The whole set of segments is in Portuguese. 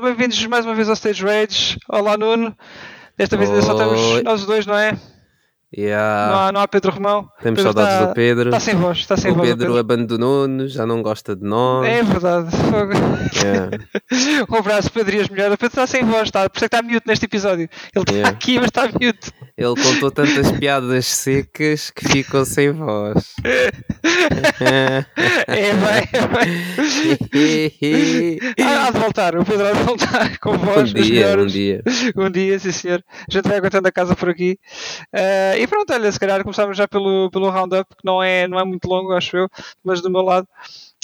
pessoal, bem-vindos mais uma vez ao Stage Rage. Olá Nuno. Desta vez ainda só estamos nós dois, não é? Yeah. Não, há, não há Pedro Romão. Temos Pedro saudades está, do Pedro. Está sem voz, está sem o voz. Pedro, abandonou-nos, já não gosta de nós. É verdade. Yeah. um abraço, Pedro e as mulheres. O Pedro está sem voz, está, por isso é que está mute neste episódio. Ele está Yeah. aqui, mas está mute. Ele contou tantas piadas secas que ficou sem voz. É bem, é bem. Há, há de voltar, o Pedro há de voltar com um voz. as dia, um dia. Um dia, sim senhor. A gente vai aguentando a casa por aqui. Eh, e pronto, olha, se calhar começamos já pelo, pelo roundup, que não é, não é muito longo, acho eu, mas do meu lado.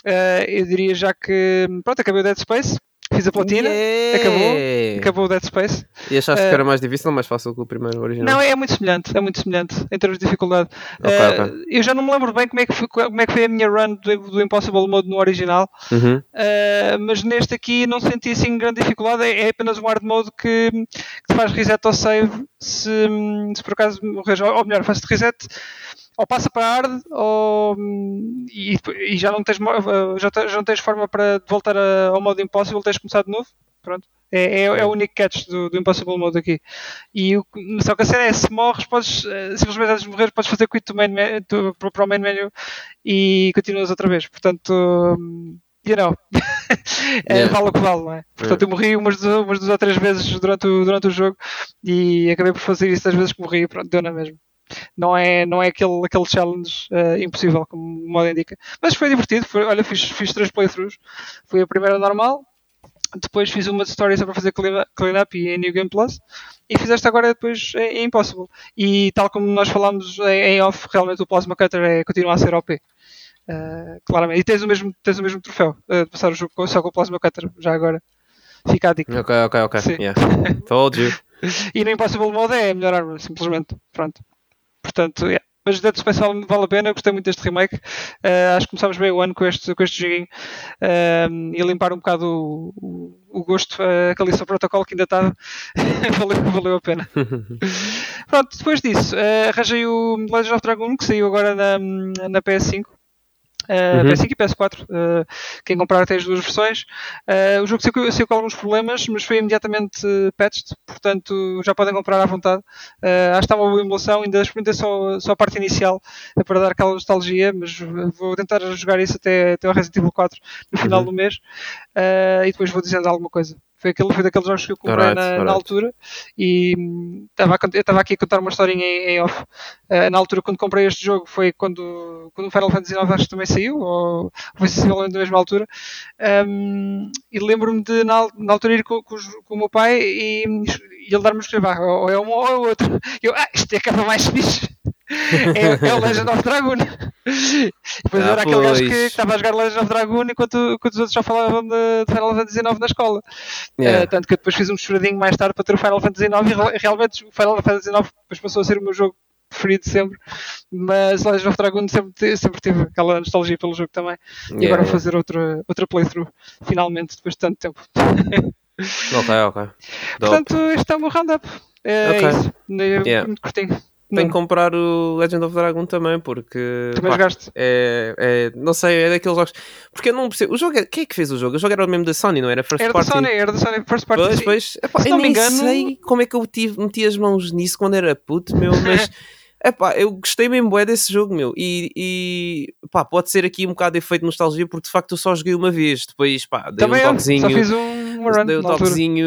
eh, eu diria já que, pronto, acabei o Dead Space, fiz a platina, Yeah. acabou, acabou o Dead Space. E achaste Eh, que era mais difícil ou mais fácil que o primeiro original? Não, é muito semelhante, é muito semelhante em termos de dificuldade. Ok, Eh, ok. Eu já não me lembro bem como é que foi, como é que foi a minha run do, do Impossible Mode no original, Uhum. Uh, mas neste aqui não senti assim grande dificuldade, é, é apenas um hard mode que, que faz reset ao save se, se por acaso morres, ou, ou melhor, faz-te reset ou passa para hard ou, e, e já, não tens, uh, já, já não tens forma para voltar a- ao modo impossible, tens de começar de novo. Pronto. É, é, é o único catch do, do Impossible Mode aqui. E o, só que a cena é: se morres, podes, uh, simplesmente antes de morrer, podes fazer quit main to- para o main menu e continuas outra vez. Portanto, you know, é, vale o que vale, não é? Portanto, eu morri umas, duas- umas duas ou três vezes durante o, durante o jogo e acabei por fazer isso das vezes que morri e pronto, deu na mesma. Não é, não é aquele, aquele challenge eh, impossível, como o modo indica. Mas foi divertido. Foi, olha, fiz, fiz três playthroughs. Foi a primeira normal, depois fiz uma de story só para fazer clean, up e em New Game Plus. E fiz esta agora depois em, Impossible. E tal como nós falámos em, off, realmente o Plasma Cutter é, continua a ser OP. Uh, claramente. E tens o mesmo, tens o mesmo troféu uh, de passar o jogo só com o Plasma Cutter, já agora. Fica a dica. Ok, ok, ok. Yeah. Told you. E no Impossible Mode é a melhor arma, simplesmente. Pronto. Portanto, yeah. Mas Dead Space vale, vale a pena, eu gostei muito deste remake. Uh, acho que começámos bem o ano com este, com este joguinho um, e limpar um bocado o, o, o gosto uh, que ali só protocolo que ainda estava. valeu, valeu a pena. Pronto, depois disso, uh, arranjei o Legend of Dragoon que saiu agora na, na PS5. Uh, Uhum. PS5 e PS4, uh, quem comprar tem as duas versões. Uh, o jogo saiu, com- saiu com alguns problemas, mas foi imediatamente uh, patched, portanto já podem comprar à vontade. Uh, acho que está uma boa emulação, ainda experimentei só, só a parte inicial uh, para dar aquela nostalgia, mas uh, vou tentar jogar isso até, até ao Resident Evil 4 no final Uhum. do mês uh, e depois vou dizendo alguma coisa. Foi, aquele, foi daqueles jogos que eu comprei Alright, na, na alright. altura e hum, estava cont- eu estava aqui a contar uma historinha em, em off. Uh, na altura, quando comprei este jogo, foi quando, quando o Final Fantasy IX acho que também saiu, ou foi sensivelmente da mesma altura. Um, e lembro-me de, na, na altura, ir com, com, com o meu pai e, e ele dar-me a escrever, "Ah, ou é uma ou é outra. Eu, ah, isto é a capa mais fixe. É, é o Legend of Dragoon. E depois Ah, era aquele gajo que pois. estava a jogar Legend of Dragoon enquanto, enquanto os outros só falavam de, de Final Fantasy IX na escola. Yeah. Eh, tanto que eu depois fiz um choradinho mais tarde para ter o Final Fantasy IX e re- realmente o Final Fantasy IX depois passou a ser o meu jogo preferido sempre. Mas Legend of Dragoon sempre, sempre tive aquela nostalgia pelo jogo também. E Yeah, agora vou fazer outra, outra playthrough, finalmente, depois de tanto tempo. Ok, ok. Dope. Portanto, este é o meu roundup. É Ok. isso. Yeah. Muito curtinho. Tenho que comprar o Legend of Dragon também, porque. também pá, jogaste. é, é- não sei, é daqueles jogos. Porque eu não percebo. O jogo é, quem é que fez o jogo? O jogo era o mesmo da Sony, não era? First Era da Party. Sony, era da Sony First Party. Pois, pois. Epá, Se eu não me engano- sei como é que eu tive, meti as mãos nisso quando era puto, meu, mas. Epá, eu gostei mesmo bué desse jogo, meu. E, e pá, pode ser aqui um bocado de efeito de nostalgia, porque de facto eu só joguei uma vez. Depois, pá, dei Também um eu, toquezinho. só fiz um, run altura. toquezinho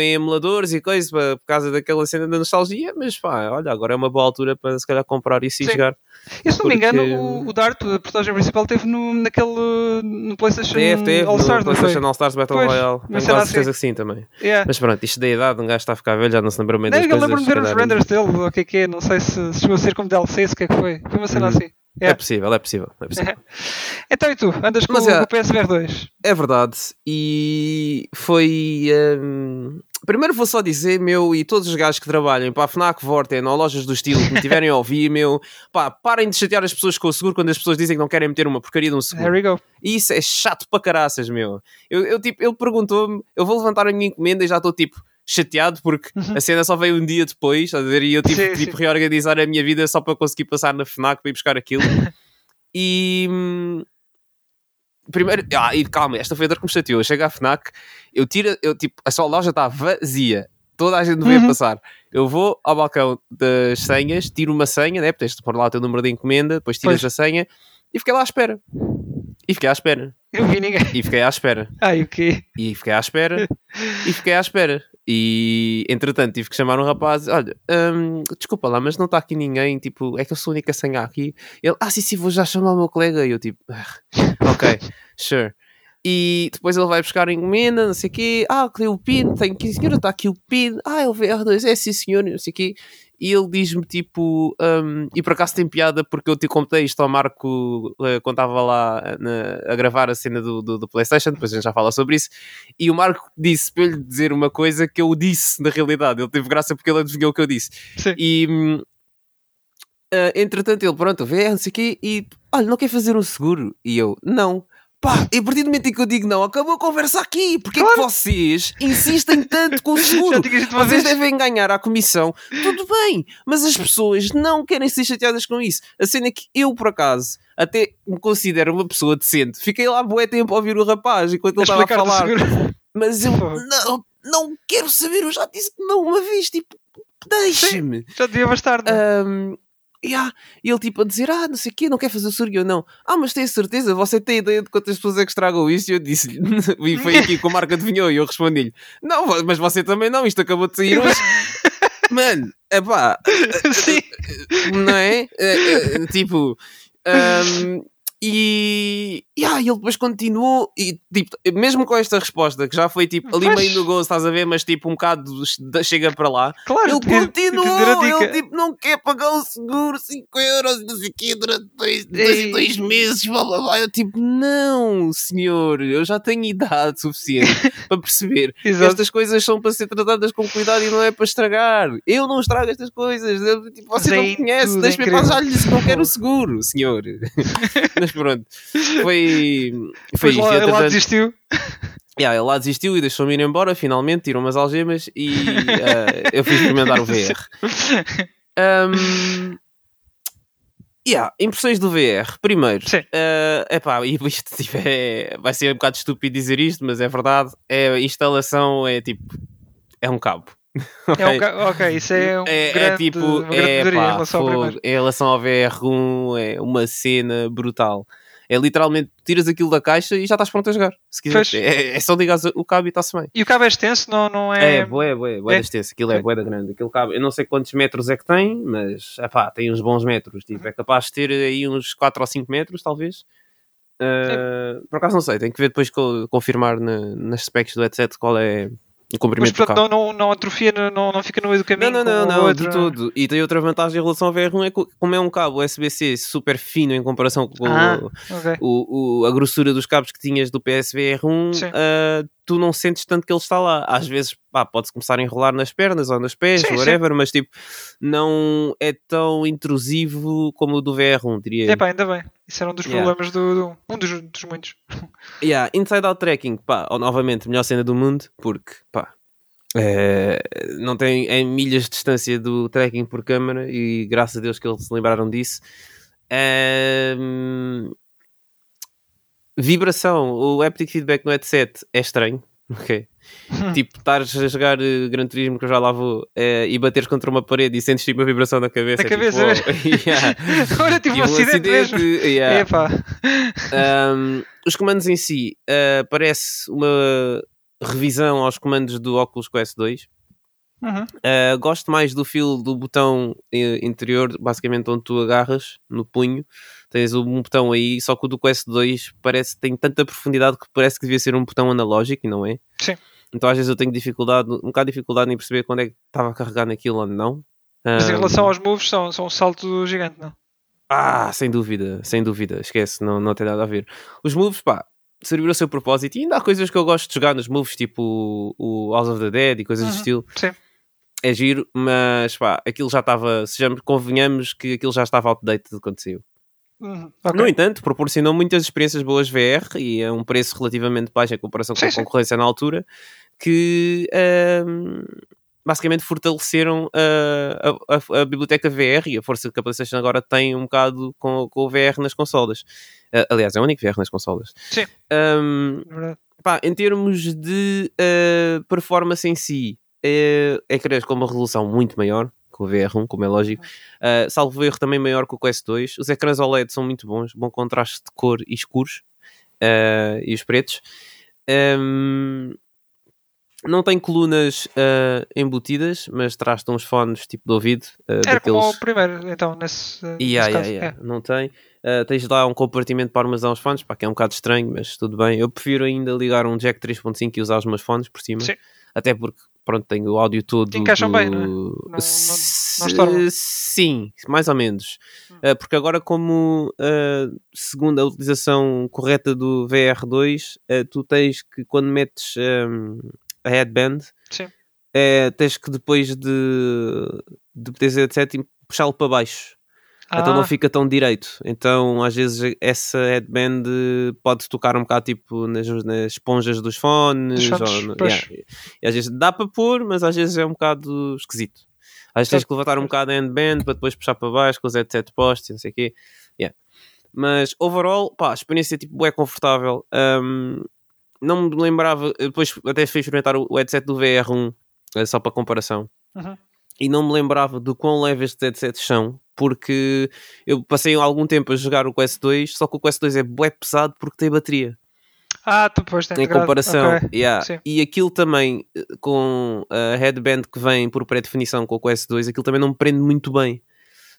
em emuladores e coisas por causa daquela cena da nostalgia, mas pá, olha, agora é uma boa altura para se calhar comprar isso e Sim. jogar. E se não me engano, o, o Dart, a personagem principal, teve no, naquele. no PlayStation Teve, teve, All Stars, no não foi? PlayStation All Stars Battle Pois, Royale. mas Tenho quase certeza assim? que sim também. Yeah. Mas pronto, isto da idade, um gajo está a ficar velho, já não se lembra bem Não, das eu coisas. lembro-me de ver se os renders dele, ou o que é que é, não sei se, se chegou a ser como DLC, o que é que foi. Foi uma cena Uhum. assim. É Yeah. possível, é possível. É, possível. Então e tu? Andas com, Mas é- o PSVR 2? é verdade. E foi. hum, Primeiro vou só dizer, meu, e todos os gajos que trabalham para a FNAC Vorten ou lojas do estilo que me tiverem a ouvir, meu, pá, parem de chatear as pessoas com o seguro quando as pessoas dizem que não querem meter uma porcaria de um seguro. There we go. E isso é chato para caraças, meu. Eu, eu, tipo, ele perguntou-me, eu vou levantar a minha encomenda e já estou tipo chateado porque a cena só veio um dia depois, a ver? E eu tive Sim, tipo, sim. reorganizar a minha vida só para conseguir passar na FNAC para ir buscar aquilo. e hum, primeiro, ah, e calma, esta foi a dor que me chateou. Eu chego à FNAC, eu tiro, eu tipo, a sua loja está vazia, toda a gente veio Uhum. passar. Eu vou ao balcão das senhas, tiro uma senha, né? Tens de pôr lá o teu número de encomenda, depois tiras Pois. a senha e fiquei lá à espera. E fiquei à espera. Eu vi ninguém. E fiquei à espera. Ai, o quê? E fiquei à espera. e fiquei à espera. E entretanto tive que chamar um rapaz. Olha, hum, desculpa lá, mas não está aqui ninguém. Tipo, é que eu sou a única senha aqui. Ele, ah, sim, sim, vou já chamar o meu colega. E eu, tipo, "Ah, ok, sure. E depois ele vai buscar a encomenda, não sei o quê. Ah, cadê o PIN? Tenho aqui, senhora, está aqui o PIN. Ah, é o VR2, é sim, senhor, não sei o quê. E ele diz-me tipo, hum, e por acaso tem piada porque eu te contei isto ao Marco eh, quando estava lá na- a gravar a cena do, do, do PlayStation, depois a gente já fala sobre isso. E o Marco disse para lhe dizer uma coisa que eu disse na realidade. Ele teve graça porque ele adivinhou o que eu disse. Sim. E ah, entretanto, ele, pronto, vê, não sei o quê, e olha, não quer fazer um seguro? E eu, não. Pá, e a partir do momento em que eu digo não, acabou a conversa aqui. Porque é que vocês insistem tanto com o seguro? Vocês vez. devem ganhar à comissão, tudo bem, mas as pessoas não querem ser chateadas com isso. A cena é que eu, por acaso, até me considero uma pessoa decente. Fiquei lá bué tempo a ouvir o rapaz enquanto ele estava a falar. Mas eu não, não quero saber, eu já disse que não uma vez, tipo, deixa-me. Já devia bastar? Um, yeah. E ele tipo a dizer, ah, não sei o quê, não quer fazer. E eu não. Ah, mas tenho certeza, você tem ideia de quantas pessoas é que estragam isso? E eu disse-lhe, e foi aqui que o Marco adivinhou. E eu respondi-lhe, não, mas você também não, isto acabou de sair hoje. Mano, é pá, não é? É, é, tipo, um, e, e ah, ele depois continuou, e tipo, mesmo com esta resposta, que já foi tipo ali Pois. meio no gozo, estás a ver, mas tipo um bocado chega para lá, Claro, ele continuou, ele tipo não quer pagar o seguro 5 euros e não sei o quê durante dois, dois, dois meses, blá blá blá. Eu tipo, não, senhor, eu já tenho idade suficiente para perceber que estas coisas são para ser tratadas com cuidado e não é para estragar. Eu não estrago estas coisas. Eu, tipo, você Mas é não me conhece, tudo deixa-me incrível. passar, já lhe disse que não quero o seguro, senhor. Mas pronto, foi, foi Depois isto. lá, E, desistiu. Yeah, ele lá desistiu e deixou-me ir embora, finalmente, tirou umas algemas e eh, eu fui experimentar o VR. Um, yeah, impressões do VR. Primeiro, é epá, e isto tipo, é- vai ser um bocado estúpido dizer isto, mas é verdade. É, a instalação é tipo, é um cabo. É um ok, isso é um É, é grande, tipo, é, melhoria em pá, em relação ao VR1 é uma cena brutal. É literalmente, tiras aquilo da caixa e já estás pronto a jogar. Se quiseres. Pois. É, é só ligar o cabo e está-se bem. E o cabo é extenso, não, não É, é... bué, bué, bué é? extenso. Aquilo é Ok. bué da grande. Aquilo cabe, eu não sei quantos metros é que tem, mas epá, tem uns bons metros. Tipo, é capaz de ter aí uns 4 ou 5 metros, talvez. Ah, por acaso não sei, tenho que ver depois co- confirmar na- nas specs do headset qual é o Mas comprimento do cabo. não, não, não atrofia, não, não fica no meio do caminho Não, não, não, não, outro. de todo. E tem outra vantagem em relação ao VR1 é que como é um cabo USB-C super fino em comparação com Ah. o- Ok. o, o- a grossura dos cabos que tinhas do PSVR1, Sim. Tu não sentes tanto que ele está lá. Às vezes, pá, pode-se começar a enrolar nas pernas ou nos pés, Sim, sim. whatever, mas tipo, não é tão intrusivo como o do VR1, diria. eu. Epá, ainda bem. Isso era um dos Yeah. problemas do, do- Um dos, dos muitos. Yeah, Inside Out Tracking, pá, ó, novamente, melhor cena do mundo, porque, pá, eh, não tem em milhas de distância do tracking por câmara e graças a Deus que eles se lembraram disso. Ehm, vibração, o haptic feedback no headset é estranho, ok? tipo, estares a jogar eh, Gran Turismo que eu já lá vou eh, e bateres contra uma parede e sentes tipo uma vibração na cabeça. Na é tipo, cabeça, "Wow." Yeah. Olha, tive E um acidente mesmo. yeah. Epá. Um, os comandos em si, uh, parece uma revisão aos comandos do Oculus Quest 2. Uhum. Uh, gosto mais do feel do botão interior, basicamente onde tu agarras no punho. Tens um botão aí, só que o do Quest 2 parece que tem tanta profundidade que parece que devia ser um botão analógico e não é. Sim. Então às vezes eu tenho dificuldade, um bocado de dificuldade em perceber quando é que estava a carregar naquilo ou não. Mas em relação aos moves, são, são um salto gigante, não? ah, sem dúvida, sem dúvida, esquece, não, não tem nada a ver. Os moves, pá, serviram o seu propósito e ainda há coisas que eu gosto de jogar nos moves, tipo o House of the Dead e coisas do Uhum, estilo. sim. É giro, mas pá, aquilo já estava, sejamos, convenhamos que aquilo já estava outdated quando saiu. Uhum. Ok. No entanto, proporcionou muitas experiências boas VR e a um preço relativamente baixo em comparação com a sim. concorrência na altura, que, ahm, basicamente fortaleceram a, a, a, biblioteca VR e a força que a PlayStation agora tem um bocado com, com o VR nas consolas. Uh, aliás, é o único VR nas consolas. Sim. Um, pá, em termos de uh, performance em si, é, é creio com uma resolução muito maior que o VR1, como é lógico. Uh, salvo erro também maior que o Quest 2. Os ecrãs OLED são muito bons, bom contraste de cor e escuros uh, e os pretos. Um, não tem colunas uh, embutidas, mas traz-te uns fones tipo de ouvido. Uh, Era daqueles... como o primeiro, então, nesse, yeah, nesse yeah, caso. yeah. É. Não tem. Uh, tens lá um compartimento para armazenar os fones, pá, que é um bocado estranho, mas tudo bem. Eu prefiro ainda ligar um jack 3.5 e usar os meus fones por cima. Sim. Até porque, pronto, tenho o áudio todo. Te encaixam do... bem, não é? Não- não- não. Sim, mais ou menos. Hum. Uh, porque agora, como uh, segundo a utilização correta do VR2, uh, tu tens que quando metes um, a headband, Sim. eh, tens que depois de, de headset puxá-lo para baixo. Então Ah, não fica tão direito. Então, às vezes, essa headband pode tocar um bocado tipo nas, nas esponjas dos fones. Dos fones, ou yeah. E às vezes dá para pôr, mas às vezes é um bocado esquisito. Às vezes tens que levantar um bocado a handband para depois puxar para baixo com os headset postos e não sei o quê. Yeah. Mas, overall, pá, a experiência tipo, é confortável. Um, não me lembrava, depois até fui experimentar o o headset do VR1, eh, só para comparação uhum. e não me lembrava do quão leve estes headsets são, porque eu passei algum tempo a jogar o Quest 2, só que o Quest 2 é bué pesado porque tem bateria, Ah, tu depois tem em comparação. Ok. Yeah. E aquilo também, eh, com a headband que vem por pré-definição com o Quest 2, aquilo também não me prende muito bem.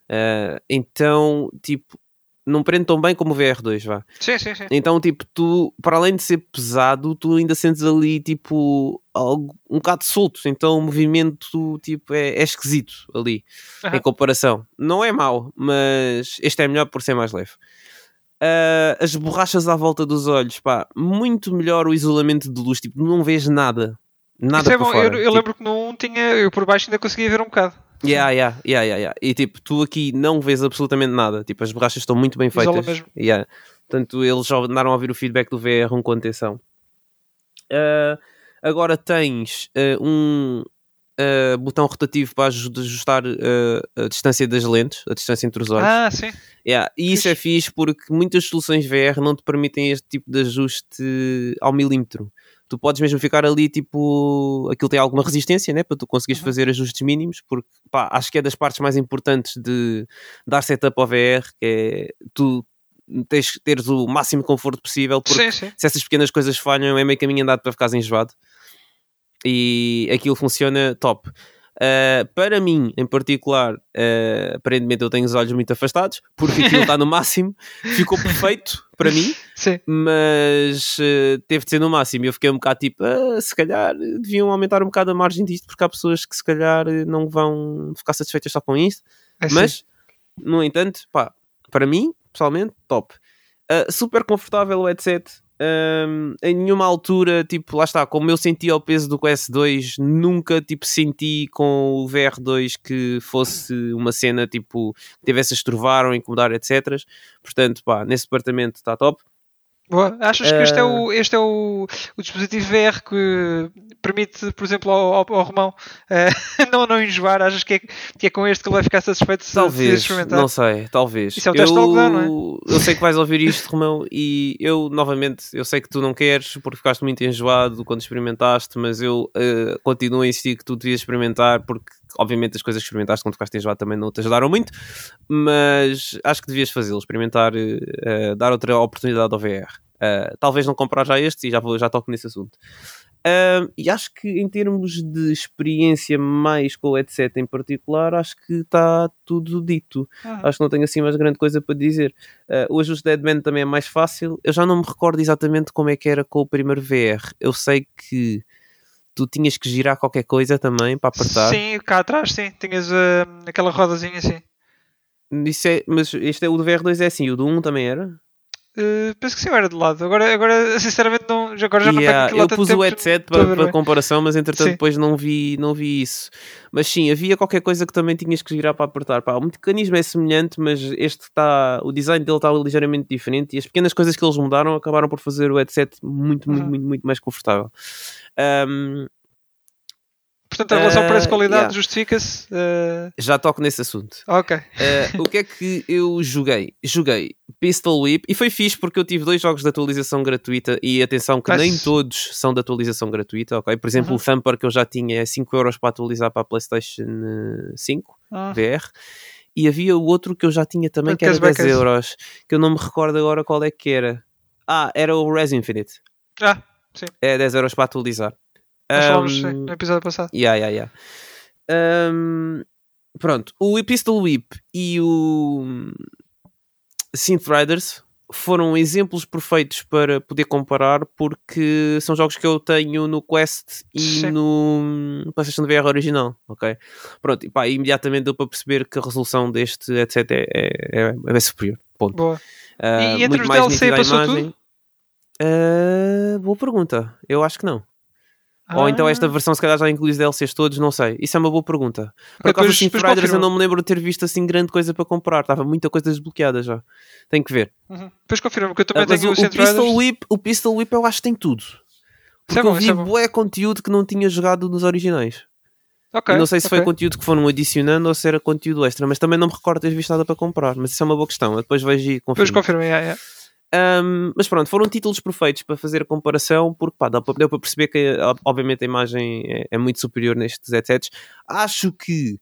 Eh, então, tipo, não prende tão bem como o VR2, vá. Sim, sim, sim. Então, tipo, tu, para além de ser pesado, tu ainda sentes ali, tipo, algo um bocado solto. Então, o movimento, tipo, é, é esquisito ali, Aham. em comparação. Não é mau, mas este é melhor por ser mais leve. Ah, as borrachas à volta dos olhos, pá, muito melhor o isolamento de luz. Tipo, não vês nada. Nada Isso é bom. fora. Eu, eu Tipo, lembro que 1 tinha, eu por baixo ainda conseguia ver um bocado. Yeah, yeah, yeah, yeah, yeah. E tipo, tu aqui não vês absolutamente nada. Tipo, as borrachas estão muito bem Isola feitas. mesmo. Yeah. Portanto, eles já andaram a ouvir o feedback do VR1 com atenção. Ah, agora tens ah, um ah, botão rotativo para aju- ajustar a distância das lentes, a distância entre os olhos. Ah, sim. Yeah, E isso é fixe porque muitas soluções VR não te permitem este tipo de ajuste ao milímetro. Tu podes mesmo ficar ali, tipo, aquilo tem alguma resistência, né? Para tu conseguires Uhum. fazer ajustes mínimos, porque pá, acho que é das partes mais importantes de dar setup ao VR, que é tu tens, teres o máximo conforto possível, porque Sim, sim. se essas pequenas coisas falham, é meio caminho andado para ficares enjoado. E aquilo funciona top. Uh, para mim, em particular, uh, aparentemente eu tenho os olhos muito afastados, porque aquilo está no máximo, ficou perfeito para mim, Sim. mas uh, teve de ser no máximo. Eu fiquei um bocado tipo, "Ah, se calhar deviam aumentar um bocado a margem disto, porque há pessoas que se calhar não vão ficar satisfeitas só com isto. É sim. Mas, no entanto, pá, para mim, pessoalmente, top. Super confortável o headset. Um, em nenhuma altura, tipo, lá está, como eu senti ao peso do Quest 2, nunca, tipo, senti com o VR2 que fosse uma cena, tipo, que tivesse a estrovar ou incomodar, etc. Portanto, pá, nesse departamento está top. Boa. Achas que este é, Ah. o, este é o, o dispositivo VR que permite, por exemplo, ao, ao, ao Romão eh, não, não enjoar? Achas que é, que é com este que ele vai ficar satisfeito se, se Talvez, experimentar? não sei, talvez. Isso é o teste algodão, não é? Eu sei que vais ouvir isto, Romão, e eu, novamente, eu sei que tu não queres porque ficaste muito enjoado quando experimentaste, mas eu eh, continuo a insistir que tu devias experimentar porque, obviamente, as coisas que experimentaste quando ficaste enjoado também não te ajudaram muito, mas acho que devias fazê-lo, experimentar, eh, dar outra oportunidade ao VR. Eh, talvez não comprar já este e já, vou, já toco nesse assunto. Um, e acho que em termos de experiência mais com o headset em particular, acho que está tudo dito. Ah, Acho que não tenho assim mais grande coisa para dizer. Uh, o ajuste de headband também é mais fácil. Eu já não me recordo exatamente como é que era com o primeiro VR. Eu sei que tu tinhas que girar qualquer coisa também para apertar. Sim, cá atrás, sim. Tinhas eh, aquela rodazinha assim. Isso é, mas este é o do VR2 é assim, o do 1 também era? Eh, penso que sim, era de lado. Agora, agora sinceramente, não, agora já não Yeah, aquilo há eu pus o headset não para, para comparação, mas entretanto Sim. depois não vi, não vi isso. Mas sim, havia qualquer coisa que também tinhas que girar para apertar. Pá, o mecanismo é semelhante, mas este está. O design dele está ligeiramente diferente e as pequenas coisas que eles mudaram acabaram por fazer o headset muito, muito, Uhum. muito, muito mais confortável. Um, Portanto, a relação Uh, preço-qualidade yeah. justifica-se. uh, Já toco nesse assunto. ok. Uh, o que é que eu joguei? Joguei Pistol Whip e foi fixe porque eu tive dois jogos de atualização gratuita e atenção que Nice. nem todos são de atualização gratuita, ok? Por exemplo, Uhum. o Thumper que eu já tinha é 5€ euros para atualizar para a PlayStation uh, 5 Ah, VR e havia o outro que eu já tinha também que era cashback 10 é euros que eu não me recordo agora qual é que era. Ah, era o Res Infinite. ah, sim. É 10 euros para atualizar. Nós falámos Um, no episódio passado. Yeah, yeah, yeah. Um, pronto, o Pistol Whip e o Synth Riders foram exemplos perfeitos para poder comparar porque são jogos que eu tenho no Quest e Sim. no PlayStation VR original, ok? Pronto, e pá, imediatamente deu para perceber que a resolução deste, etc, é, é, é superior, ponto. Boa. Ah, E- entre os DLC passou imagem. Ah, boa pergunta, eu acho que não. Ou então esta Ah, versão se calhar já inclui os DLCs todos, não sei. Isso é uma boa pergunta. Por acaso, depois- depois Riders eu não me lembro de ter visto assim grande coisa para comprar. Estava muita coisa desbloqueada já. Tenho que ver. uhum. Depois confirma, porque eu também Ah, tenho o, o Pistol. Whip, o Pistol Whip eu acho que tem tudo. Porque é bom, eu vi é bué conteúdo que não tinha jogado nos originais. Ok, e não sei se foi ok. conteúdo que foram adicionando ou se era conteúdo extra, mas também não me recordo ter visto nada para comprar. Mas isso é uma boa questão. Eu depois vejo e Depois confirmo. confirma, yeah, yeah. Um, mas pronto, foram títulos perfeitos para fazer a comparação, porque pá, para- deu para perceber que ob- obviamente a imagem é, é muito superior nestes headsets. Acho que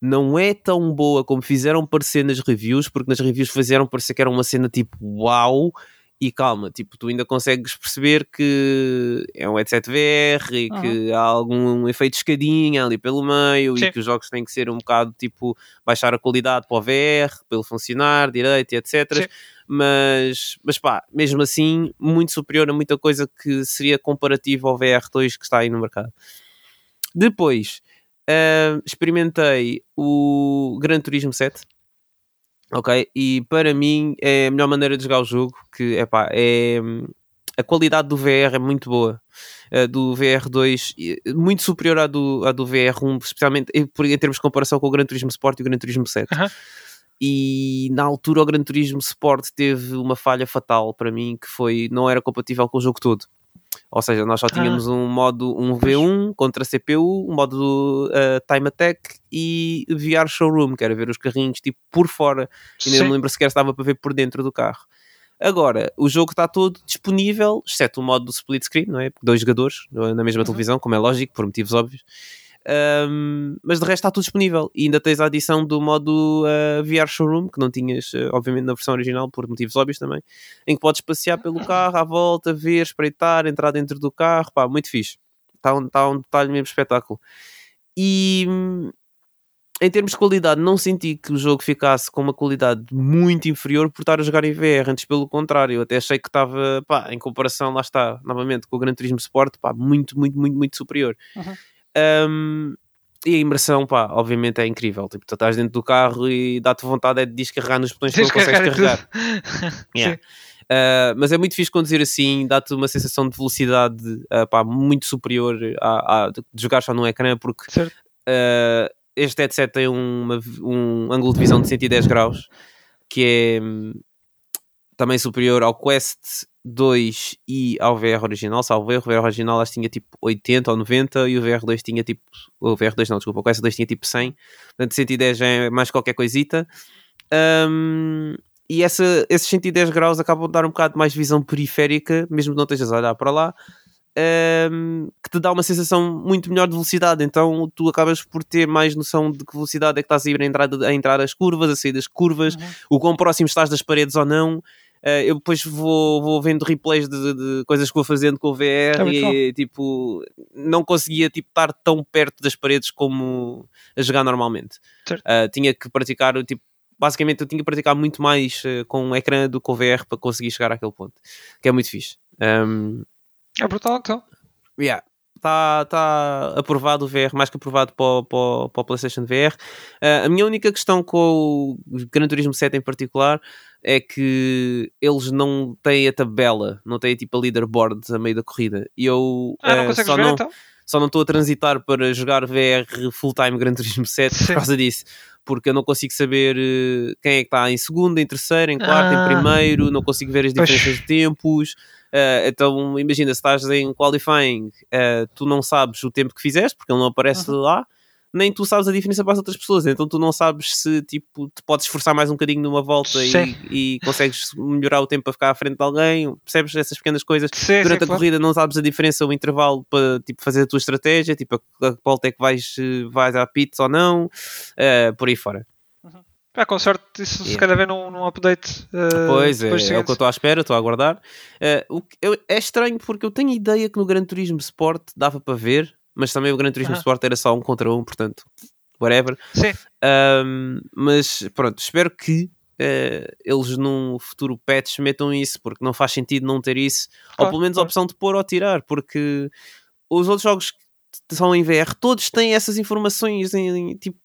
não é tão boa como fizeram parecer nas reviews, porque nas reviews fizeram parecer que era uma cena tipo uau. E calma, tipo, tu ainda consegues perceber que é um headset VR e que há algum efeito de escadinha ali pelo meio Sim. e que os jogos têm que ser um bocado tipo baixar a qualidade para o VR, para ele funcionar direito e etc Sim. Mas, mas pá, mesmo assim, muito superior a muita coisa que seria comparativo ao VR2 que está aí no mercado. Depois, ah, experimentei o Gran Turismo 7. Ok, e para mim é a melhor maneira de jogar o jogo. Que epá, é a qualidade do VR é muito boa, a do VR2 e- muito superior à do, à do VR1, especialmente em, em termos de comparação com o Gran Turismo Sport e o Gran Turismo 7 Aham. E na altura o Gran Turismo Sport teve uma falha fatal para mim que foi não era compatível com o jogo todo. Ou seja, nós só tínhamos um modo um V1 contra CPU, um modo uh, Time Attack e VR Showroom, que era ver os carrinhos tipo por fora e nem me lembro sequer se estava para ver por dentro do carro. Agora, o jogo está todo disponível, exceto o modo do split screen, não é? Dois jogadores na mesma Uhum. televisão, como é lógico, por motivos óbvios. Um, mas de resto está tudo disponível e ainda tens a adição do modo uh, VR Showroom que não tinhas, uh, obviamente, na versão original, por motivos óbvios também, em que podes passear pelo carro à volta, ver, espreitar, entrar dentro do carro, pá, muito fixe. Está um, tá um detalhe mesmo espetáculo. E em termos de qualidade, não senti que o jogo ficasse com uma qualidade muito inferior por estar a jogar em VR, antes pelo contrário, até achei que estava, pá, em comparação, lá está, novamente, com o Gran Turismo Sport, pá, muito, muito, muito, muito superior. Uhum. Um, e a imersão, pá, obviamente é incrível. Tipo, tu estás dentro do carro e dá-te vontade é de descarregar nos botões que não consegues carregar. Yeah. Uh, mas é muito fixe conduzir assim, dá-te uma sensação de velocidade uh, pá, muito superior à, à- de jogar só num ecrã, porque uh, este headset tem uma- um ângulo de visão de 110 graus, que é hum, também superior ao Quest 2 e ao VR original, salvo erro, o VR original acho que tinha tipo 80 ou 90 e o VR2 tinha tipo, o VR2 não, desculpa, o Quest 2 tinha tipo 100, portanto 110 já é mais qualquer coisita. Um, e essa, esses 110 graus acabam de dar um bocado mais visão periférica, mesmo que não estejas a olhar para lá, um, que te dá uma sensação muito melhor de velocidade. Então tu acabas por ter mais noção de que velocidade é que estás a ir a entrar, a entrar as curvas, a sair das curvas, Uhum. o quão próximo estás das paredes ou não. Uh, eu depois vou, vou vendo replays de, de coisas que vou fazendo com o VR É e tipo não conseguia tipo, estar tão perto das paredes como a jogar normalmente. Uh, tinha que praticar tipo, basicamente eu tinha que praticar muito mais uh, com o ecrã do que o VR para conseguir chegar àquele ponto, que é muito fixe. Um, É brutal, então. Yeah. Está tá aprovado o VR, mais que aprovado para o, para o- para o PlayStation VR. Ah, a minha única questão com o Gran Turismo 7 em particular é que eles não têm a tabela, não têm tipo a leaderboard a meio da corrida. E eu Ah, não consegues só ver, não então? só não estou a transitar para jogar VR full-time Gran Turismo 7 por Sim. causa disso. Porque eu não consigo saber eh, quem é que está em segundo, em terceiro, em quarto, Ah. em primeiro, não consigo ver as diferenças de tempos. Uh, então, imagina, se estás em qualifying, uh, tu não sabes o tempo que fizeste, porque ele não aparece uhum. lá, nem tu sabes a diferença para as outras pessoas. Então, tu não sabes se tipo, te podes esforçar mais um bocadinho numa volta e, e, consegues melhorar o tempo para ficar à frente de alguém. Percebes essas pequenas coisas? Sim, Durante sim, a claro. corrida, não sabes a diferença, o intervalo para tipo, fazer a tua estratégia, tipo, a, a volta é que vais, vais à pits ou não, uh, por aí fora. Ah, com sorte, isso yeah. se calhar vem num, num update. Uh, pois é, é o que eu estou à espera, estou a aguardar. Uh, que, eu, é estranho porque eu tenho ideia que no Gran Turismo Sport dava para ver, mas também o Gran Turismo uh -huh. Sport era só um contra um, portanto, whatever. Sim. Um, mas pronto, espero que uh, eles num futuro patch metam isso, porque não faz sentido não ter isso, claro, ou pelo menos claro. a opção de pôr ou tirar, porque os outros jogos que são em VR, todos têm essas informações em, em tipo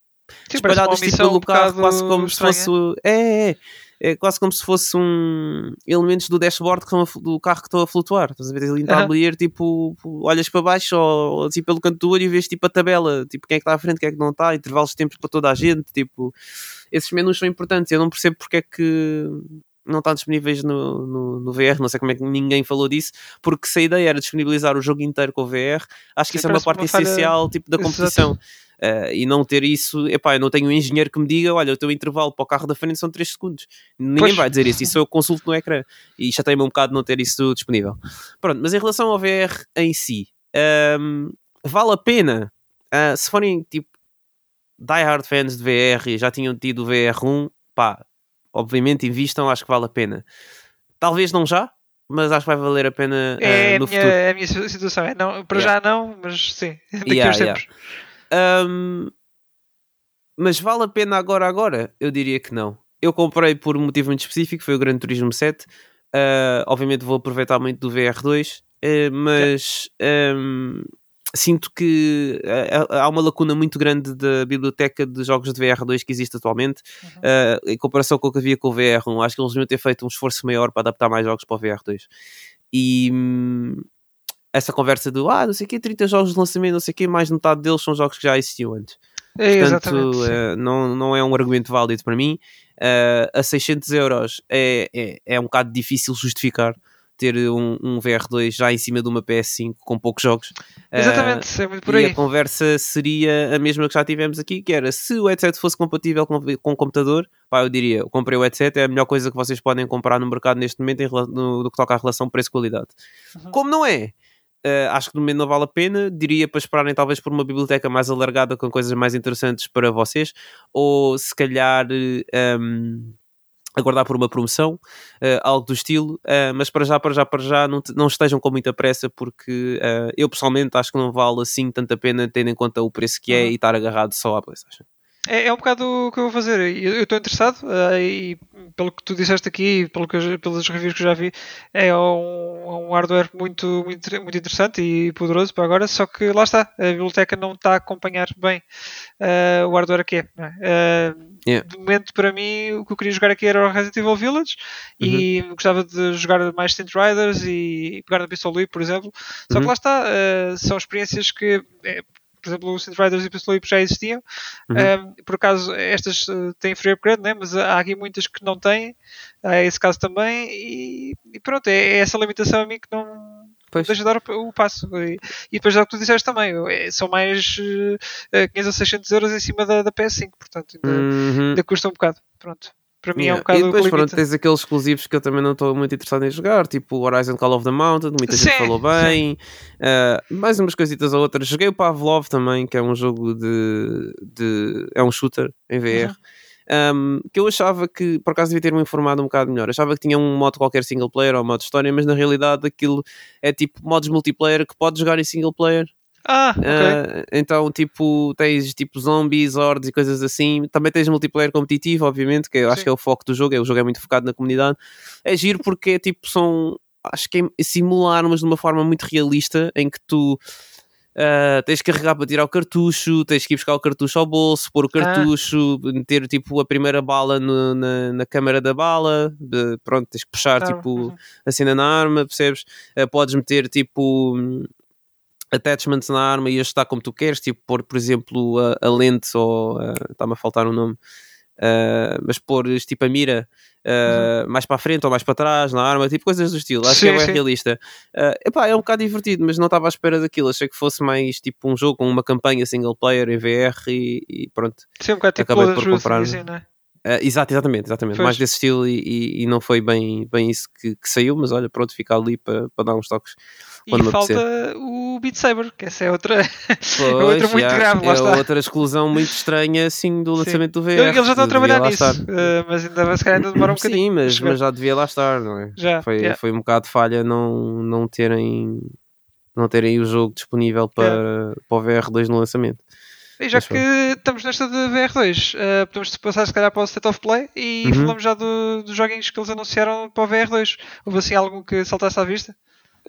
Sim, espalhadas tipo, pelo um carro, quase como estranha. se fosse. É, é, é, quase como se fosse um elementos do dashboard que a, do carro que estão a flutuar. Estás a ver ali no tabuleiro, tipo, olhas para baixo ou, ou assim pelo canto do olho e vês tipo a tabela, tipo quem é que está à frente, quem é que não está, intervalos de tempos para toda a gente. Tipo, esses menus são importantes. Eu não percebo porque é que não estão disponíveis no, no, no, VR, não sei como é que ninguém falou disso, porque se a ideia era disponibilizar o jogo inteiro com o VR, acho que Sim, isso é uma parte uma falha... essencial tipo, da competição. Uh, e não ter isso, epá, eu não tenho um engenheiro que me diga, olha, o teu intervalo para o carro da frente são 3 segundos. Ninguém Pois. vai dizer isso, isso eu consulto no ecrã. E já tem-me um bocado não ter isso disponível. Pronto, mas em relação ao VR em si, um, vale a pena, uh, se forem tipo die-hard fans de VR e já tinham tido o VR1, pá, obviamente invistam, acho que vale a pena. Talvez não já, mas acho que vai valer a pena uh, É a no minha, futuro. é a minha situação. É, não, para Yeah. já não, mas sim. Daqui Yeah, a uns yeah. Um, mas vale a pena agora, agora? Eu diria que não. Eu comprei por um motivo muito específico, foi o Gran Turismo 7. Uh, obviamente vou aproveitar muito do VR2, uh, mas um, sinto que uh, há uma lacuna muito grande da biblioteca de jogos de VR2 que existe atualmente, uh, em comparação com o que havia com o VR1. Acho que eles deviam ter feito um esforço maior para adaptar mais jogos para o VR2. E hum, essa conversa do ah, não sei o quê, 30 jogos de lançamento, não sei o quê, mais de metade deles são jogos que já existiam antes. É, Portanto, eh, não, não é um argumento válido para mim. Eh, a 600 euros é, é, é um bocado difícil justificar ter um, um VR2 já em cima de uma PS5 com poucos jogos. Eh, Exatamente, é muito por e aí. a conversa seria a mesma que já tivemos aqui, que era se o headset fosse compatível com, com o computador, pá, eu diria, eu comprei o headset, é a melhor coisa que vocês podem comprar no mercado neste momento em no, no que toca à relação preço-qualidade. Uhum. Como não é, eh, acho que no momento não vale a pena, diria para esperarem talvez por uma biblioteca mais alargada com coisas mais interessantes para vocês, ou se calhar eh, ehm, aguardar por uma promoção, eh, algo do estilo, eh, mas para já, para já, para já, não, te- não estejam com muita pressa, porque eu pessoalmente acho que não vale assim tanta pena, tendo em conta o preço que é Uhum. e estar agarrado só à PlayStation. É, é um bocado o que eu vou fazer. Eu estou interessado eh, e pelo que tu disseste aqui, pelo que pelas reviews que eu já vi, é um, um hardware muito, muito, muito interessante e poderoso para agora, só que lá está, a biblioteca não está a acompanhar bem eh, o hardware que é. é? Eh, Yeah. De momento, para mim, o que eu queria jogar aqui era o Resident Evil Village e gostava de jogar mais Saint Riders e pegar na Pistol Whip, por exemplo. Só Uhum. que lá está, são experiências que, por exemplo, o Saint Riders e o já existiam. Uhum. Um, por acaso, estas uh, têm free upgrade, né? mas há aqui muitas que não têm. É esse caso também. E, e pronto, é, é essa limitação a mim que não Pois. deixa dar o, o passo. E, e depois é o que tu disseste também. é- são mais uh, 500 ou 600 euros em cima da, da PS5, portanto, ainda, Uhum. ainda custa um bocado. Pronto. Para mim é um Yeah. bocado e o que depois pronto, tens aqueles exclusivos que eu também não estou muito interessado em jogar, tipo Horizon Call of the Mountain, muita gente Sim, falou bem, Ah, mais umas coisitas ou outras. Joguei o Pavlov também, que é um jogo de, de é um shooter em VR. Um, que eu achava que, por acaso devia ter-me informado um bocado melhor. Achava que tinha um modo qualquer single player ou modo história, mas na realidade aquilo é tipo modos multiplayer que podes jogar em single player. Ah, ok. Ah, então, tipo, tens tipo zombies, hordes e coisas assim. Também tens multiplayer competitivo, obviamente, que eu acho Sim. que é o foco do jogo. é- O jogo é muito focado na comunidade. É giro porque é tipo, são. Acho que é simular armas de uma forma muito realista em que tu. ah, tens que carregar para tirar o cartucho, tens que ir buscar o cartucho ao bolso, pôr o Ah. cartucho, meter tipo a primeira bala no- na, na câmara da bala, pronto, tens que puxar Tá, tipo uhum. a cena na arma, percebes? Uh, podes meter tipo attachments na arma e ajustar como tu queres, tipo pôr, por exemplo, a, a lente ou está-me a faltar um nome. uh, mas pôr tipo a mira uh, mais para a frente ou mais para trás na arma, tipo coisas do estilo. Acho Sim, que é sim. bem realista. Uh, epá, é um bocado divertido, mas não estava à espera daquilo. Achei que fosse mais tipo um jogo com uma campanha single player em VR e, e pronto. Sim, um bocado tipo Acabei por comprar. assim? Uh, exato, exatamente, exatamente. Pois. Mais desse estilo e, e- e não foi bem, bem isso que, que saiu, mas olha, pronto, fica ali para para dar uns toques. Quando E falta apetecer. o Beat Saber, que essa é outra, é Pois, outra muito já, grave, lá é está. outra exclusão muito estranha assim do lançamento do VR. Eles já estão a trabalhar nisso, eh, mas ainda, se calhar ainda demora um bocadinho. Sim, mas, mas já devia lá estar, não é? Já, foi, yeah. foi um bocado de falha não, não terem não terem o jogo disponível para, para o VR2 no lançamento. E já Mas que estamos nesta de VR2, eh, podemos passar se calhar para o State of Play e Uhum. falamos já do- dos joguinhos que eles anunciaram para o VR2. Houve assim algum que saltasse à vista?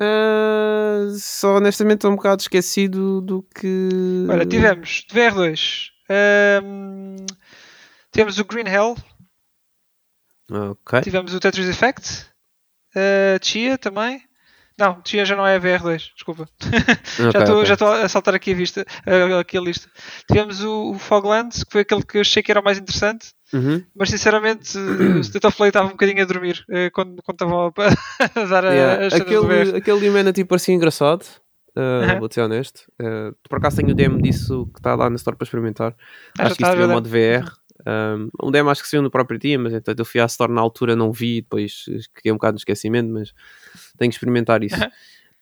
Ah, só honestamente estou um bocado esquecido do que. Olha, tivemos de VR2. ehm, tivemos o Green Hell, Ok. tivemos o Tetris Effect, eh, Chia também. Não, Chia já não é VR2, desculpa. já Ok, estou ok. já estou a saltar aqui a, vista, aqui a lista. Tivemos o, o Foglands, que foi aquele que eu achei que era o mais interessante. Uhum. Mas sinceramente, o State of Play estava um bocadinho a dormir eh, quando, quando estava a, a dar a- Yeah, do VR. Aquele, aquele Humanity parecia engraçado. ah, Aham. Vou ser honesto. Ah, por acaso tenho o demo disso que está lá na Store para experimentar. Ah, acho que a tinha ver, modo VR. Um, um demo acho que saiu no próprio dia, mas então eu fui à Store na altura, não vi, depois fiquei um bocado no esquecimento, mas tenho que experimentar isso. Aham.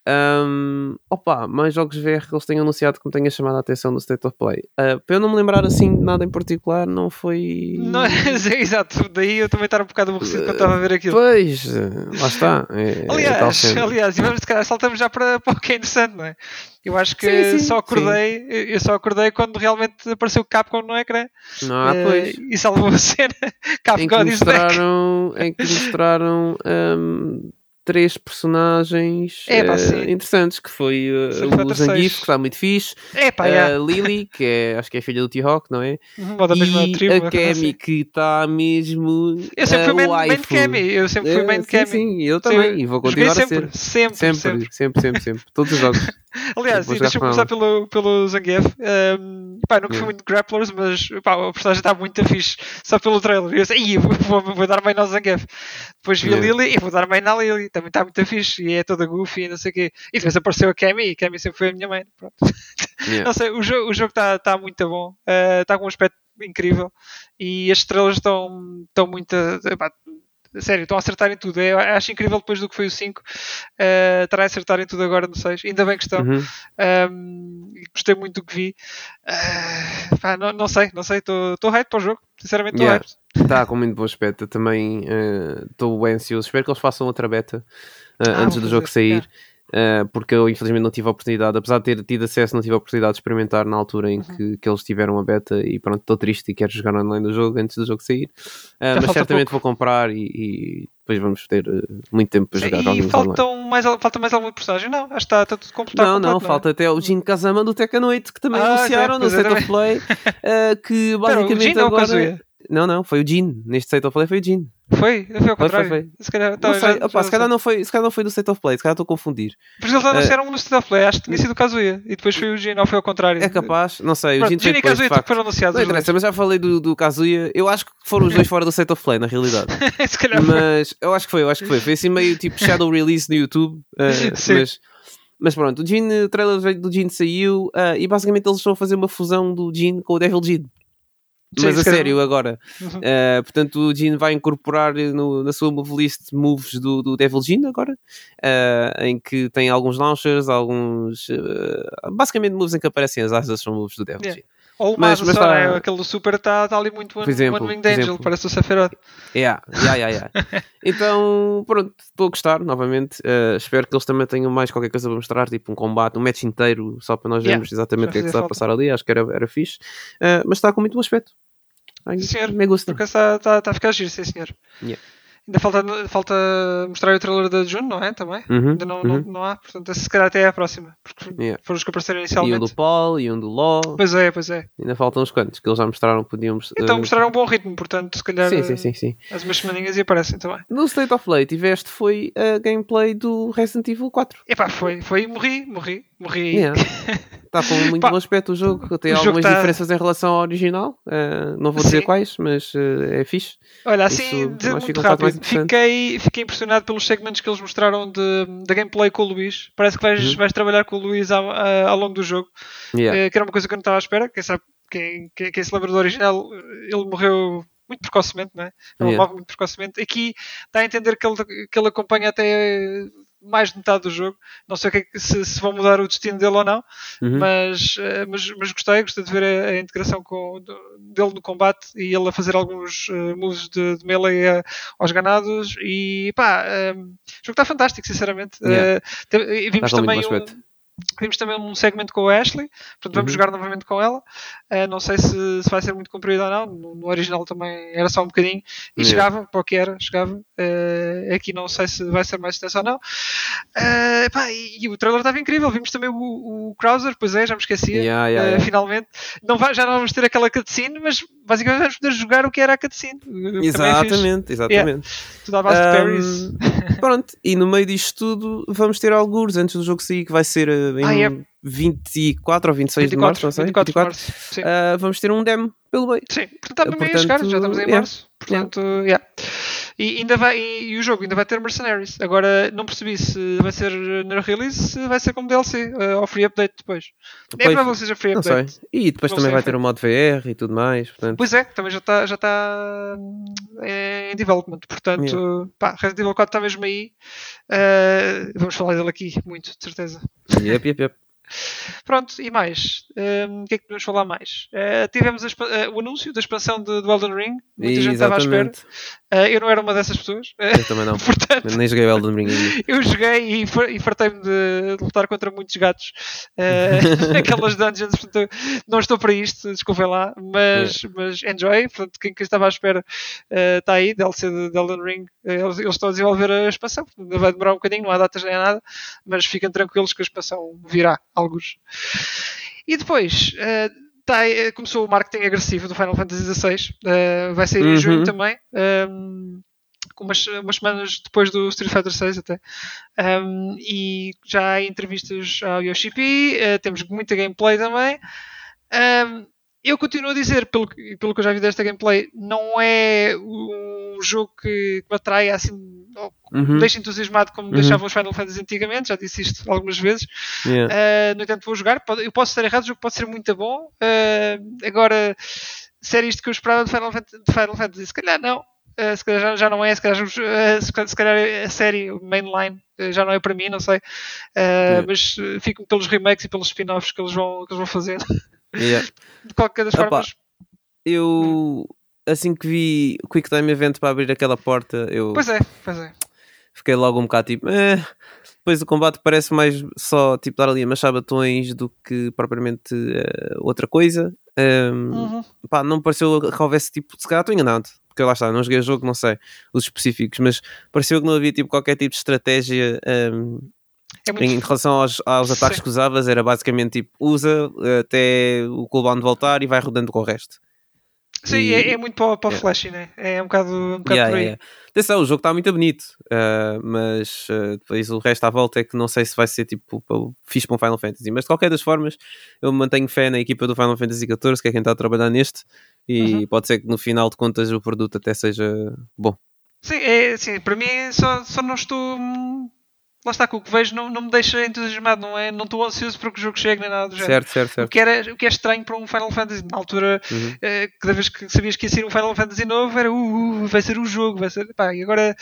Um, opa, mais jogos VR que eles tenham anunciado que me tenha chamado a atenção no State of Play. Uh, para eu não me lembrar assim de nada em particular, não foi. Não, é, exato, daí eu também estar um bocado aborrecido quando estava a ver aquilo. Pois, lá está. É, é Aliás, cena. aliás, e vamos se calhar saltamos já para, para o que é interessante, não é? Eu acho que Sim, sim, só acordei, eu só acordei quando realmente apareceu o Capcom no ecrã Ah, eh, pois. e salvou a cena. em Capcom que is back. mostraram, em que mostraram hum, três personagens É, pá, sim. interessantes, que foi uh, o Zangief, 6. que está muito fixe, É pá, a yeah. Lily, que é, acho que é filha do T-Hawk, não é? Uhum, e tribo. a Kemi, assim. que está mesmo Eu sempre fui uh, main, main. Kemi, eu sempre fui Eh, main sim, Kemi. Sim, eu Sim, também, e vou Joguei continuar a sempre, ser. sempre, sempre, Sempre, sempre, sempre, sempre, Todos os jogos. Aliás, deixa-me com começar pelo, pelo Zangief. Um, pá, nunca fui muito grapplers, mas pá, a personagem está muito fixe. Só pelo trailer. E eu sei, "Ih, vou, vou, vou dar main ao Zangief. Depois vi a Lily e vou dar main à Lily. Também está muito fixe. E é toda goofy e não sei o quê. E depois apareceu a Kemi e Kemi sempre foi a minha mãe. Pronto. Yeah. Não sei, o jogo o jogo está tá muito bom. eh, Está com um aspecto incrível. E as estrelas estão, estão muito. Epá, sério, estão a acertar em tudo. Eu acho incrível depois do que foi o 5. Uh, a acertar em tudo agora no 6. Ainda bem que estão. Uhum. Um, e gostei muito do que vi. Uh, pá, não, não sei, não sei. Estou hype para o jogo. Sinceramente, estou Yeah. hype. Está com muito bom aspecto. Eu também estou bem ansioso. Espero que eles façam outra beta eh, Ah, antes do jogo sair. eh, porque eu infelizmente não tive a oportunidade, apesar de ter tido acesso, não tive a oportunidade de experimentar na altura em Uhum. que, que eles tiveram a beta e pronto, estou triste e quero jogar online do jogo antes do jogo sair. Eh, Já mas certamente pouco. vou comprar e, e depois vamos ter eh, muito tempo para jogar E jogos online. faltam mais, al- falta mais alguma personagem? Não, acho que está, está tudo completado. Não, não, completo, falta até o Jin Kazama do Tekken 8 que também Ah, anunciaram é, no é, State of Play eh, que basicamente Jin ou o agora... Não, não, foi o Jin. Neste State of Play foi o Jin. Foi? Foi ao contrário. foi. Se calhar, tá, não sei, já- opa, já se, calhar não foi, se calhar não foi do State of Play, se calhar estou a confundir. Porque eles anunciaram um no State of Play, acho que tinha sido o Kazuya. E depois foi o Jin, ou foi ao contrário. É capaz, não sei, o Pronto, Jin Jin foi e depois, Kazuya foram anunciados. Não interessa, mas já falei do, do Kazuya. Eu acho que foram os dois fora do State of Play, na realidade. Se calhar foi. Mas eu acho que foi, eu acho que foi. Foi assim meio tipo shadow release no YouTube. eh, Sim. mas, mas pronto, o, Jin, o trailer do Jin saiu eh, e basicamente eles estão a fazer uma fusão do Jin com o Devil Jin. Sim, Mas a sério agora. Uh, portanto, o Jin vai incorporar no- na sua move list moves do, do Devil Jin agora, uh, em que tem alguns launchers, alguns. uh, basicamente, moves em que aparecem as asas são moves do Devil Yeah. Jin. Ou o Mas- mas só, tá- né? aquele do Super está tá ali muito Por exemplo, one Winged Angel, exemplo. parece o Sephiroth. Yeah, yeah, yeah, yeah. então, pronto, estou a gostar novamente. Uh, espero que eles também tenham mais qualquer coisa para mostrar, tipo um combate, um match inteiro, só para nós Yeah, vermos exatamente o que é que está a passar ali. Acho que era, era fixe, Uh, mas está com muito bom aspecto. Sim, senhor. Me gusta. Porque está tá, tá a ficar giro, sim senhor. Yeah. Ainda falta, falta mostrar o trailer da June, não é? Também? Uhum, Ainda não, uhum. não, não há, portanto, esse se calhar até é a próxima. Porque Yeah. foram os que apareceram E um inicialmente. do Paul, e um do Law. Pois é, pois é. Ainda faltam uns quantos que eles já mostraram que podíamos. Então uh, mostraram um bom ritmo, portanto, se calhar Sim, sim, sim, sim. eh, as umas semaninhas e aparecem também. No State of Play tiveste foi a gameplay do Resident Evil 4. Epá, foi, foi morri, morri, morri. Yeah. Está com muito Pá, bom aspecto o jogo. Tem o jogo algumas tá- diferenças em relação ao original. eh, não vou dizer Sim. quais, mas eh, é fixe. Olha, assim, muito um rápido, fiquei, fiquei impressionado pelos segmentos que eles mostraram de, da gameplay com o Luís. Parece que vais, Uhum. vais trabalhar com o Luís ao, ao longo do jogo, Yeah. eh, que era uma coisa que eu não estava à espera. Quem sabe, quem, quem, quem se lembra do original, ele morreu muito precocemente, não é? Ele Yeah. morre muito precocemente. Aqui dá a entender que ele, que ele acompanha até mais de metade do jogo. Não sei que é que- se, se vão mudar o destino dele ou não, Uhum. mas, eh, mas, mas gostei, gostei de ver a, a integração com, dele no combate e ele a fazer alguns eh, moves de, de melee a- aos ganados e pá, eh, o jogo está fantástico, sinceramente. Yeah. Eh, te- e vimos também um. Vimos também um segmento com a Ashley, portanto vamos Uhum. jogar novamente com ela. Eh, não sei se, se vai ser muito comprido ou não. No, no original também era só um bocadinho e Yeah. chegava para o que era, chegava. Eh, aqui não sei se vai ser mais extenso ou não. Eh, pá, e, e o trailer estava incrível. Vimos também o, o Krauser, pois é, já me esquecia. Yeah, yeah, Eh, yeah. finalmente, não vai, já não vamos ter aquela cutscene, mas basicamente vamos poder jogar o que era a cutscene. É. Exatamente, exatamente. Tudo à base de Um, parries. Pronto, e no meio disto tudo vamos ter alguns antes do jogo sair, que vai ser em Ah, é. 24 ou 26 de março, não sei. 24 de 24. março. Sim. Ah, vamos ter um demo pelo meio. Sim, portanto está mesmo aí a portanto, chegar, já estamos em março. Portanto, yeah. E, ainda vai, e, e o jogo ainda vai ter Mercenaries. Agora não percebi se vai ser na release, se vai ser como DLC, eh, ou free update depois. É Pois, provável que seja free Não sei. update. E depois Não também sei, vai ter o modo VR e tudo mais. Portanto, Pois é, também já está já tá, hum, em development. Portanto, pá, Resident Evil 4 está mesmo aí. Eh, vamos falar dele aqui muito, de certeza. yep, yep, yep. Pronto, e mais? Hum, o que é que podemos falar mais? Eh, tivemos a eh, o anúncio da expansão de, do Elden Ring. Muita gente estava à espera. Eh, eu não era uma dessas pessoas. Eu também não. portanto, nem joguei Elden Ring eu joguei e, e fartei-me de, de lutar contra muitos gatos eh, naquelas dungeons. Portanto, não estou para isto, desculpem lá, mas, mas enjoy. Portanto, quem, quem estava à espera está aí, DLC de, de Elden Ring. Eles, eles estão a desenvolver a expansão, vai demorar um bocadinho, não há datas nem nada, mas fiquem tranquilos que a expansão virá, alguns. E depois. eh, tá, começou o marketing agressivo do Final Fantasy XVI, eh, vai sair em Uhum. junho também. ehm, com umas, umas semanas depois do Street Fighter 6 até. Um, e já há entrevistas ao Yoshi P, eh, temos muita gameplay também. Um, eu continuo a dizer, pelo, pelo que eu já vi desta gameplay, não é um jogo que me atrai assim, ou Uhum. deixa entusiasmado como Uhum. deixavam os Final Fantasy antigamente, já disse isto algumas vezes. Yeah. Uh, no entanto, vou jogar. Eu posso estar errado, o jogo pode ser muito bom. Uh, agora, se era isto que eu esperava de Final Fantasy, de Final Fantasy se calhar não. Uh, se calhar já, já não é, se calhar, se calhar- a série, o mainline, já não é para mim, não sei. Uh, Mas fico pelos remakes e pelos spin-offs que eles vão, que eles vão fazer. Yeah. De qualquer das Opa. formas, Eu, assim que vi o Quick Time Event para abrir aquela porta, eu pois é, pois é. fiquei logo um bocado tipo. "Eh". Depois o combate parece mais só tipo dar ali a machar batões do que propriamente eh, outra coisa. Um, Uhum. pá, não me pareceu que houvesse tipo, se calhar estou enganado, porque lá está, não joguei o jogo, não sei os específicos, mas pareceu que não havia tipo qualquer tipo de estratégia um, É muito em relação aos, aos ataques Sim. que usavas, era basicamente tipo, usa até o cooldown voltar e vai rodando com o resto. Sim, E- é, é muito para, o- para o Yeah. flashy, né? É um bocado, um bocado Yeah, por aí. yeah. Atenção, o jogo está muito bonito, uh, mas uh, depois o resto à volta é que não sei se vai ser tipo para fixe para um Final Fantasy. Mas de qualquer das formas, eu mantenho fé na equipa do Final Fantasy XIV, que é quem está a trabalhar neste, e Uhum. pode ser que no final de contas o produto até seja bom. Sim, é, sim, para mim só, só não estou. Lá está, com o que vejo não, não me deixa entusiasmado, não é? Não estou ansioso para que o jogo chegue nem nada do género. Certo, certo, O certo. que, era, o que é estranho para um Final Fantasy, na altura, Uhum. eh, cada vez que sabias que ia sair um Final Fantasy novo, era uh, uh, vai ser o jogo, vai ser. Pá, e agora,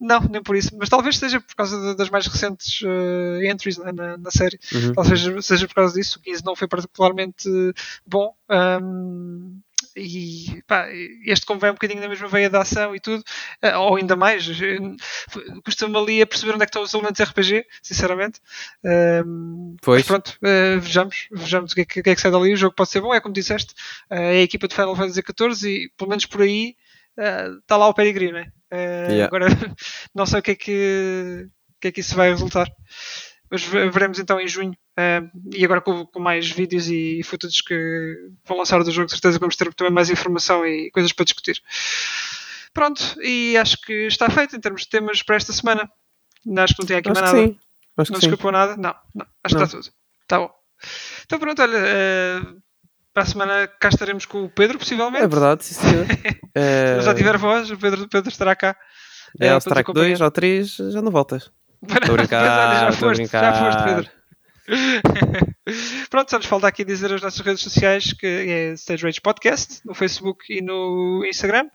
não, nem por isso. Mas talvez seja por causa das mais recentes eh, entries né, na, na série. Uhum. Talvez seja, por causa disso. O 15 não foi particularmente bom. Ahm, e pá, este como vai um bocadinho na mesma veia da ação e tudo, eh, ou ainda mais, eh, custa-me ali a perceber onde é que estão os elementos RPG, sinceramente. Ahm, Pois. pronto, eh, vejamos, vejamos o que, é que, que é que sai dali. O jogo pode ser bom, é como disseste, eh, é a equipa de Final Fantasy XIV e pelo menos por aí está lá o pedigree, né? Eh, Yeah. Agora não sei o que é que, o que é que isso vai resultar. Mas ve- veremos então em junho. eh, e agora com, com mais vídeos e footage que vão lançar do jogo, de certeza vamos ter também mais informação e coisas para discutir. Pronto, e acho que está feito em termos de temas para esta semana. Acho que não tem aqui Acho mais nada. sim. Acho Não escapou nada? Não, não. Acho Não. que está tudo. Está bom. Então pronto, olha, uh, para a semana cá estaremos com o Pedro, possivelmente. É verdade, sim senhor. Se já tiver voz, o Pedro, Pedro estará cá. É, uh, o strike 2 ou 3, já não voltas. Estou a brincar, já, foste, já foste, Pedro. Pronto, só nos falta aqui dizer as nossas redes sociais, que é Stage Rage Podcast, no Facebook e no Instagram.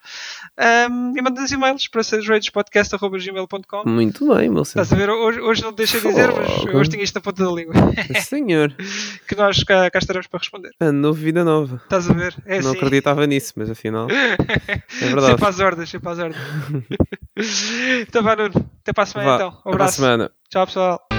Um, e mandem e-mails para stageragepodcast.gmail.com. Muito bem, meu senhor. Estás a ver? Hoje, hoje não deixei de dizer, mas hoje tinha isto na ponta da língua. Senhor. que nós cá, cá, estaremos para responder. A novidade nova. Estás a ver? É não assim. acreditava nisso, mas afinal. É verdade. Sempre às ordens, sempre às ordens. então vá, Nuno. Até para a semana, vá, então. Um abraço. Até para a semana. Tchau, pessoal.